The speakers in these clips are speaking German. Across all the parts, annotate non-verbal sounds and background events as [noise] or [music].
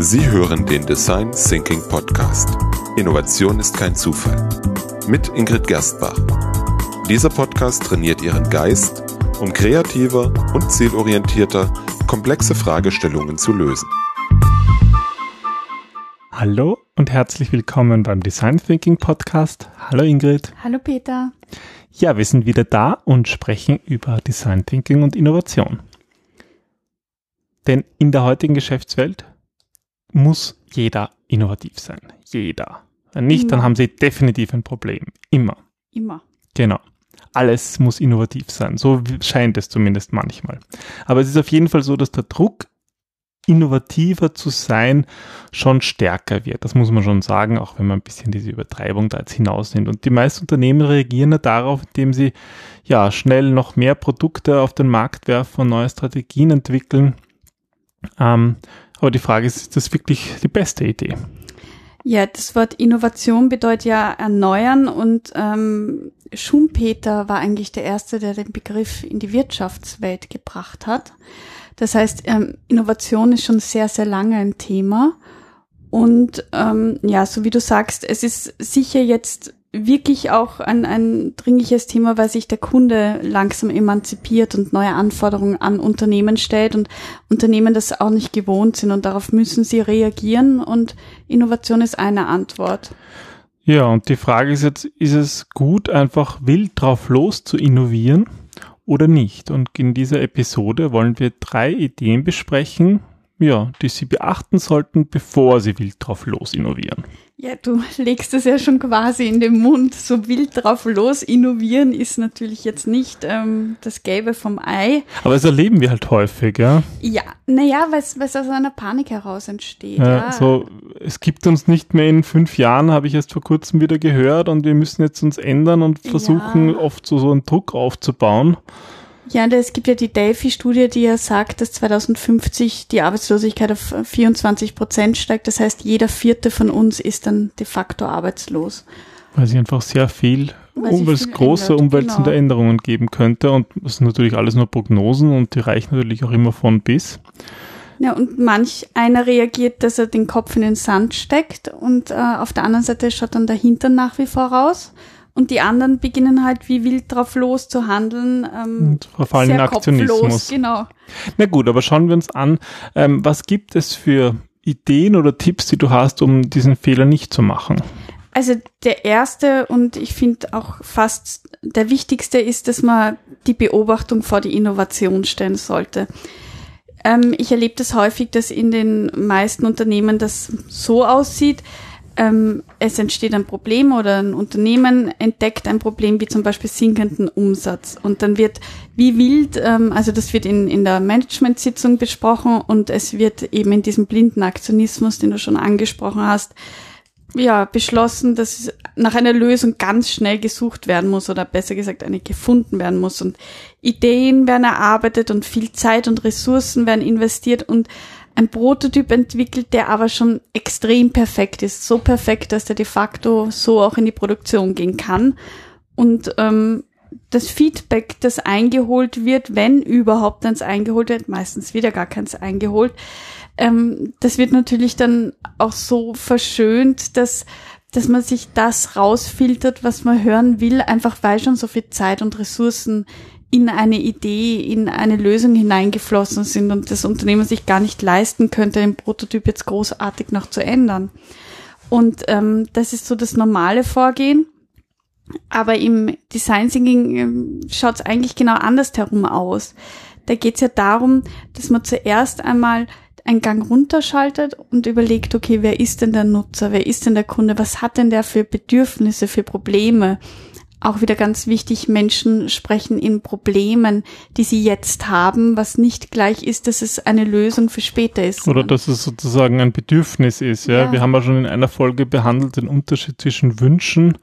Sie hören den Design Thinking Podcast. Innovation ist kein Zufall. Mit Ingrid Gerstbach. Dieser Podcast trainiert Ihren Geist, um kreativer und zielorientierter komplexe Fragestellungen zu lösen. Hallo und herzlich willkommen beim Design Thinking Podcast. Hallo Ingrid. Hallo Peter. Ja, wir sind wieder da und sprechen über Design Thinking und Innovation. Denn in der heutigen Geschäftswelt muss jeder innovativ sein. Jeder. Wenn nicht, Immer. dann haben sie definitiv ein Problem. Immer. Immer. Genau. Alles muss innovativ sein. So scheint es zumindest manchmal. Aber es ist auf jeden Fall so, dass der Druck, innovativer zu sein, schon stärker wird. Das muss man schon sagen, auch wenn man ein bisschen diese Übertreibung da jetzt hinaus nimmt. Und die meisten Unternehmen reagieren ja darauf, indem sie ja schnell noch mehr Produkte auf den Markt werfen und neue Strategien entwickeln. Ähm, aber die Frage ist, ist das wirklich die beste Idee? Ja, das Wort Innovation bedeutet ja erneuern und ähm, Schumpeter war eigentlich der Erste, der den Begriff in die Wirtschaftswelt gebracht hat. Das heißt, ähm, Innovation ist schon sehr, sehr lange ein Thema. Und ähm, ja, so wie du sagst, es ist sicher jetzt wirklich auch ein, ein dringliches Thema, weil sich der Kunde langsam emanzipiert und neue Anforderungen an Unternehmen stellt und Unternehmen das auch nicht gewohnt sind und darauf müssen sie reagieren und Innovation ist eine Antwort. Ja, und die Frage ist jetzt, ist es gut, einfach wild drauf los zu innovieren oder nicht? Und in dieser Episode wollen wir drei Ideen besprechen, ja, die Sie beachten sollten, bevor Sie wild drauf los innovieren. Ja, du legst es ja schon quasi in den Mund. So wild drauf los innovieren ist natürlich jetzt nicht ähm, das Gelbe vom Ei. Aber das erleben wir halt häufig, ja. Ja, naja, weil es aus einer Panik heraus entsteht. ja, Ja, So, es gibt uns nicht mehr in fünf Jahren, habe ich erst vor kurzem wieder gehört, und wir müssen jetzt uns ändern und versuchen Ja. oft so, so einen Druck aufzubauen. Ja, es gibt ja die Delphi-Studie, die ja sagt, dass 2050 die Arbeitslosigkeit auf 24 Prozent steigt. Das heißt, jeder vierte von uns ist dann de facto arbeitslos. Weil sich einfach sehr viel, Weil es große ändert, umwälzende genau. Änderungen geben könnte. Und das sind natürlich alles nur Prognosen und die reichen natürlich auch immer von bis. Ja, und manch einer reagiert, dass er den Kopf in den Sand steckt und äh, auf der anderen Seite schaut dann der Hintern nach wie vor raus. Und die anderen beginnen halt wie wild drauf los zu handeln. Ähm, Und verfallen in Aktionismus. kopflos, genau. Na gut, aber schauen wir uns an, ähm, was gibt es für Ideen oder Tipps, die du hast, um diesen Fehler nicht zu machen? Also der erste und ich finde auch fast der wichtigste ist, dass man die Beobachtung vor die Innovation stellen sollte. Ähm, ich erlebe das häufig, dass in den meisten Unternehmen das so aussieht. Ähm, es entsteht ein Problem oder ein Unternehmen entdeckt ein Problem wie zum Beispiel sinkenden Umsatz. Und dann wird wie wild, ähm, also das wird in, in der Management-Sitzung besprochen und es wird eben in diesem blinden Aktionismus, den du schon angesprochen hast, ja, beschlossen, dass nach einer Lösung ganz schnell gesucht werden muss oder besser gesagt eine gefunden werden muss. Und Ideen werden erarbeitet und viel Zeit und Ressourcen werden investiert und ein Prototyp entwickelt, der aber schon extrem perfekt ist, so perfekt, dass der de facto so auch in die Produktion gehen kann. Und ähm, das Feedback, das eingeholt wird, wenn überhaupt eins eingeholt wird, meistens wieder gar keins eingeholt, ähm, das wird natürlich dann auch so verschönt, dass, dass man sich das rausfiltert, was man hören will, einfach weil schon so viel Zeit und Ressourcen in eine Idee, in eine Lösung hineingeflossen sind und das Unternehmen sich gar nicht leisten könnte, den Prototyp jetzt großartig noch zu ändern. Und ähm, das ist so das normale Vorgehen. Aber im Design Thinking ähm, schaut es eigentlich genau andersherum aus. Da geht es ja darum, dass man zuerst einmal einen Gang runterschaltet und überlegt, okay, wer ist denn der Nutzer, wer ist denn der Kunde, was hat denn der für Bedürfnisse, für Probleme? Auch wieder ganz wichtig, Menschen sprechen in Problemen, die sie jetzt haben, was nicht gleich ist, dass es eine Lösung für später ist. Oder dass es sozusagen ein Bedürfnis ist. Ja? Ja. Wir haben ja schon in einer Folge behandelt den Unterschied zwischen Wünschen,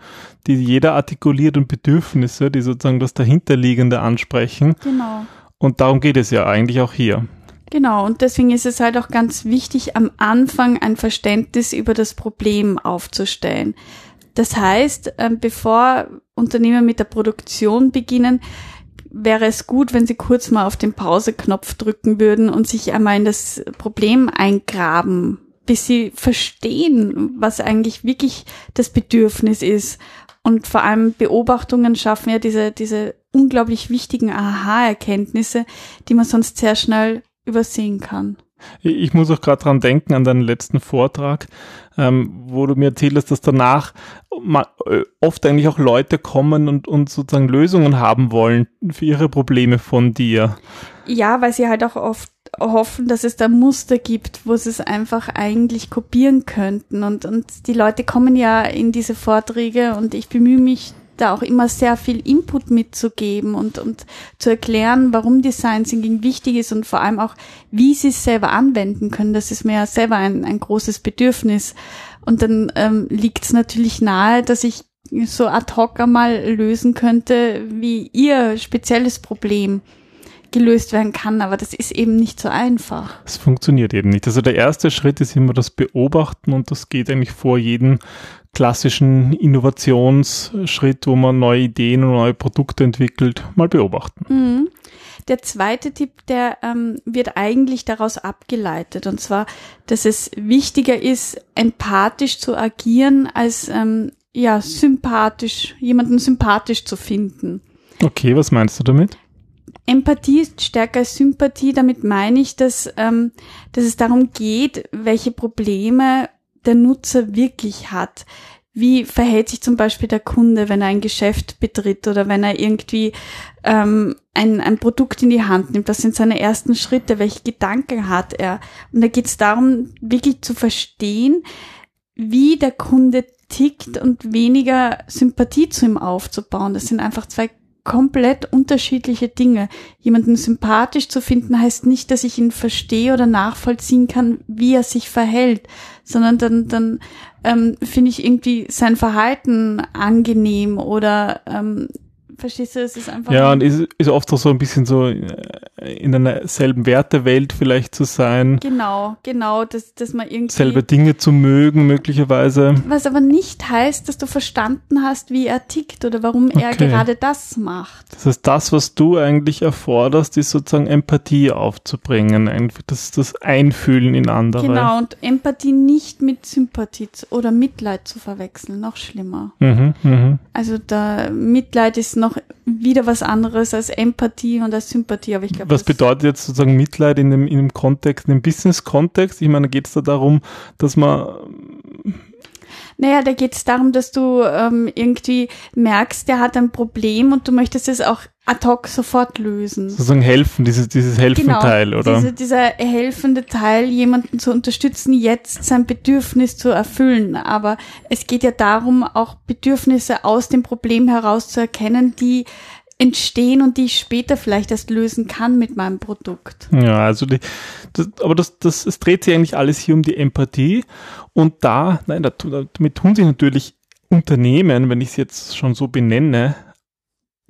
die jeder artikuliert, und Bedürfnisse, die sozusagen das dahinterliegende ansprechen. Genau. Und darum geht es ja eigentlich auch hier. Genau, und deswegen ist es halt auch ganz wichtig, am Anfang ein Verständnis über das Problem aufzustellen. Das heißt, ähm, bevor Unternehmen mit der Produktion beginnen, wäre es gut, wenn Sie kurz mal auf den Pauseknopf drücken würden und sich einmal in das Problem eingraben bis sie verstehen, was eigentlich wirklich das Bedürfnis ist. Und vor allem Beobachtungen schaffen ja diese, diese unglaublich wichtigen Aha-Erkenntnisse, die man sonst sehr schnell übersehen kann. Ich muss auch gerade dran denken an deinen letzten Vortrag, ähm, wo du mir erzählst, dass danach äh, oft eigentlich auch Leute kommen und, und sozusagen Lösungen haben wollen für ihre Probleme von dir. Ja, weil sie halt auch oft hoffen, dass es da Muster gibt, wo sie es einfach eigentlich kopieren könnten. Und, und die Leute kommen ja in diese Vorträge und ich bemühe mich da auch immer sehr viel Input mitzugeben und, und zu erklären, warum Design Thinking wichtig ist und vor allem auch, wie sie es selber anwenden können. Das ist mir ja selber ein, ein großes Bedürfnis. Und dann ähm, liegt es natürlich nahe, dass ich so ad hoc einmal lösen könnte, wie ihr spezielles Problem gelöst werden kann, aber das ist eben nicht so einfach. Es funktioniert eben nicht. Also der erste Schritt ist immer das Beobachten und das geht eigentlich vor jedem klassischen Innovationsschritt, wo man neue Ideen und neue Produkte entwickelt, mal beobachten. Mhm. Der zweite Tipp, der ähm, wird eigentlich daraus abgeleitet, und zwar, dass es wichtiger ist, empathisch zu agieren, als ähm, ja sympathisch, jemanden sympathisch zu finden. Okay, was meinst du damit? Empathie ist stärker als Sympathie. Damit meine ich, dass, ähm, dass es darum geht, welche Probleme der Nutzer wirklich hat. Wie verhält sich zum Beispiel der Kunde, wenn er ein Geschäft betritt oder wenn er irgendwie ähm, ein, ein Produkt in die Hand nimmt? Was sind seine ersten Schritte? Welche Gedanken hat er? Und da geht es darum, wirklich zu verstehen, wie der Kunde tickt und weniger Sympathie zu ihm aufzubauen. Das sind einfach zwei komplett unterschiedliche Dinge. Jemanden sympathisch zu finden heißt nicht, dass ich ihn verstehe oder nachvollziehen kann, wie er sich verhält, sondern dann, dann ähm, finde ich irgendwie sein Verhalten angenehm oder ähm, Verstehst du, es ist einfach. Ja, und ist, ist oft auch so ein bisschen so äh, in einer selben Wertewelt vielleicht zu sein. Genau, genau, dass, dass man irgendwie. Selbe Dinge zu mögen, möglicherweise. Was aber nicht heißt, dass du verstanden hast, wie er tickt oder warum okay. er gerade das macht. Das heißt, das, was du eigentlich erforderst, ist sozusagen Empathie aufzubringen, das, das Einfühlen in andere. Genau, und Empathie nicht mit Sympathie oder Mitleid zu verwechseln, noch schlimmer. Mhm, mh. Also da Mitleid ist noch noch wieder was anderes als Empathie und als Sympathie. Aber ich glaube, was bedeutet jetzt sozusagen Mitleid in dem, in dem Kontext, in dem Business-Kontext? Ich meine, geht es da darum, dass man naja, da geht es darum, dass du ähm, irgendwie merkst, der hat ein Problem und du möchtest es auch ad hoc sofort lösen. Sozusagen helfen, dieses, dieses Helfenteil, genau, oder? Diese, dieser helfende Teil, jemanden zu unterstützen, jetzt sein Bedürfnis zu erfüllen. Aber es geht ja darum, auch Bedürfnisse aus dem Problem heraus zu erkennen, die entstehen und die ich später vielleicht erst lösen kann mit meinem Produkt. Ja, also die, das, aber das, das, es dreht sich eigentlich alles hier um die Empathie und da, nein, da, damit tun sich natürlich Unternehmen, wenn ich es jetzt schon so benenne,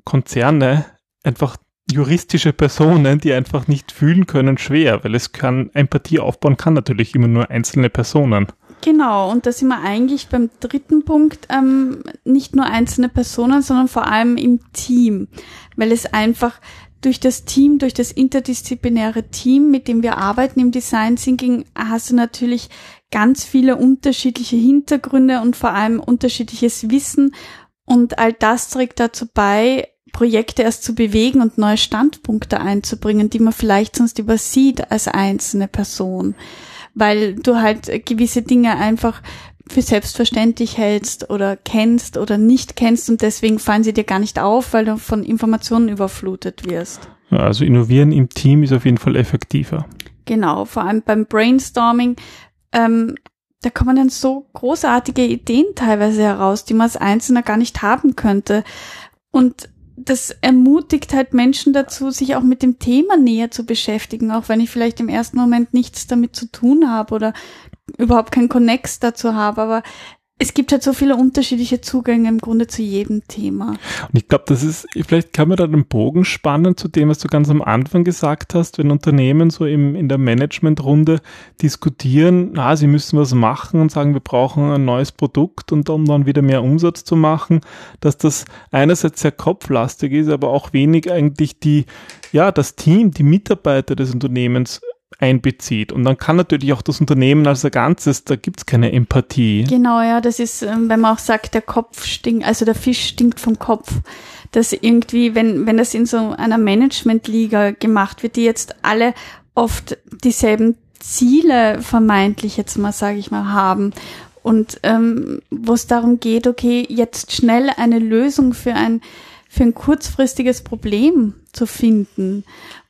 Konzerne, einfach juristische Personen, die einfach nicht fühlen können, schwer, weil es kann, Empathie aufbauen kann natürlich immer nur einzelne Personen. Genau, und da sind wir eigentlich beim dritten Punkt, ähm, nicht nur einzelne Personen, sondern vor allem im Team, weil es einfach durch das Team, durch das interdisziplinäre Team, mit dem wir arbeiten im Design Thinking, hast du natürlich ganz viele unterschiedliche Hintergründe und vor allem unterschiedliches Wissen. Und all das trägt dazu bei, Projekte erst zu bewegen und neue Standpunkte einzubringen, die man vielleicht sonst übersieht als einzelne Person weil du halt gewisse Dinge einfach für selbstverständlich hältst oder kennst oder nicht kennst und deswegen fallen sie dir gar nicht auf, weil du von Informationen überflutet wirst. Ja, also innovieren im Team ist auf jeden Fall effektiver. Genau, vor allem beim Brainstorming, ähm, da kommen dann so großartige Ideen teilweise heraus, die man als Einzelner gar nicht haben könnte. Und das ermutigt halt Menschen dazu, sich auch mit dem Thema näher zu beschäftigen, auch wenn ich vielleicht im ersten Moment nichts damit zu tun habe oder überhaupt keinen Connex dazu habe. Aber es gibt halt so viele unterschiedliche Zugänge im Grunde zu jedem Thema. Und ich glaube, das ist, vielleicht kann man da den Bogen spannen zu dem, was du ganz am Anfang gesagt hast, wenn Unternehmen so im, in der Managementrunde diskutieren, na, sie müssen was machen und sagen, wir brauchen ein neues Produkt und um dann wieder mehr Umsatz zu machen, dass das einerseits sehr kopflastig ist, aber auch wenig eigentlich die, ja, das Team, die Mitarbeiter des Unternehmens einbezieht. Und dann kann natürlich auch das Unternehmen als Ganzes, da gibt es keine Empathie. Genau, ja, das ist, ähm, wenn man auch sagt, der Kopf stinkt, also der Fisch stinkt vom Kopf. Dass irgendwie, wenn, wenn das in so einer Managementliga gemacht wird, die jetzt alle oft dieselben Ziele vermeintlich jetzt mal, sage ich mal, haben und ähm, wo es darum geht, okay, jetzt schnell eine Lösung für ein für ein kurzfristiges Problem zu finden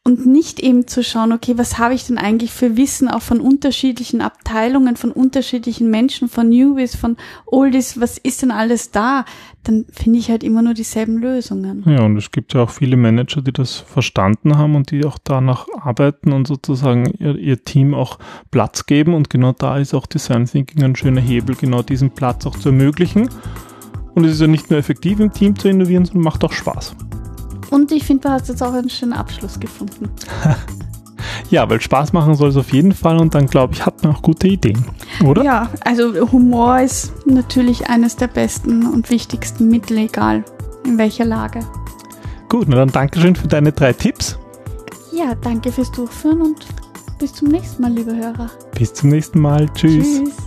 und nicht eben zu schauen, okay, was habe ich denn eigentlich für Wissen auch von unterschiedlichen Abteilungen, von unterschiedlichen Menschen, von Newbies, von Oldies, was ist denn alles da? Dann finde ich halt immer nur dieselben Lösungen. Ja, und es gibt ja auch viele Manager, die das verstanden haben und die auch danach arbeiten und sozusagen ihr, ihr Team auch Platz geben und genau da ist auch Design Thinking ein schöner Hebel, genau diesen Platz auch zu ermöglichen. Und es ist ja nicht nur effektiv im Team zu innovieren, sondern macht auch Spaß. Und ich finde, du hast jetzt auch einen schönen Abschluss gefunden. [laughs] ja, weil Spaß machen soll es auf jeden Fall und dann glaube ich, hat man auch gute Ideen, oder? Ja, also Humor ist natürlich eines der besten und wichtigsten Mittel, egal in welcher Lage. Gut, na dann Dankeschön für deine drei Tipps. Ja, danke fürs Durchführen und bis zum nächsten Mal, liebe Hörer. Bis zum nächsten Mal. Tschüss. Tschüss.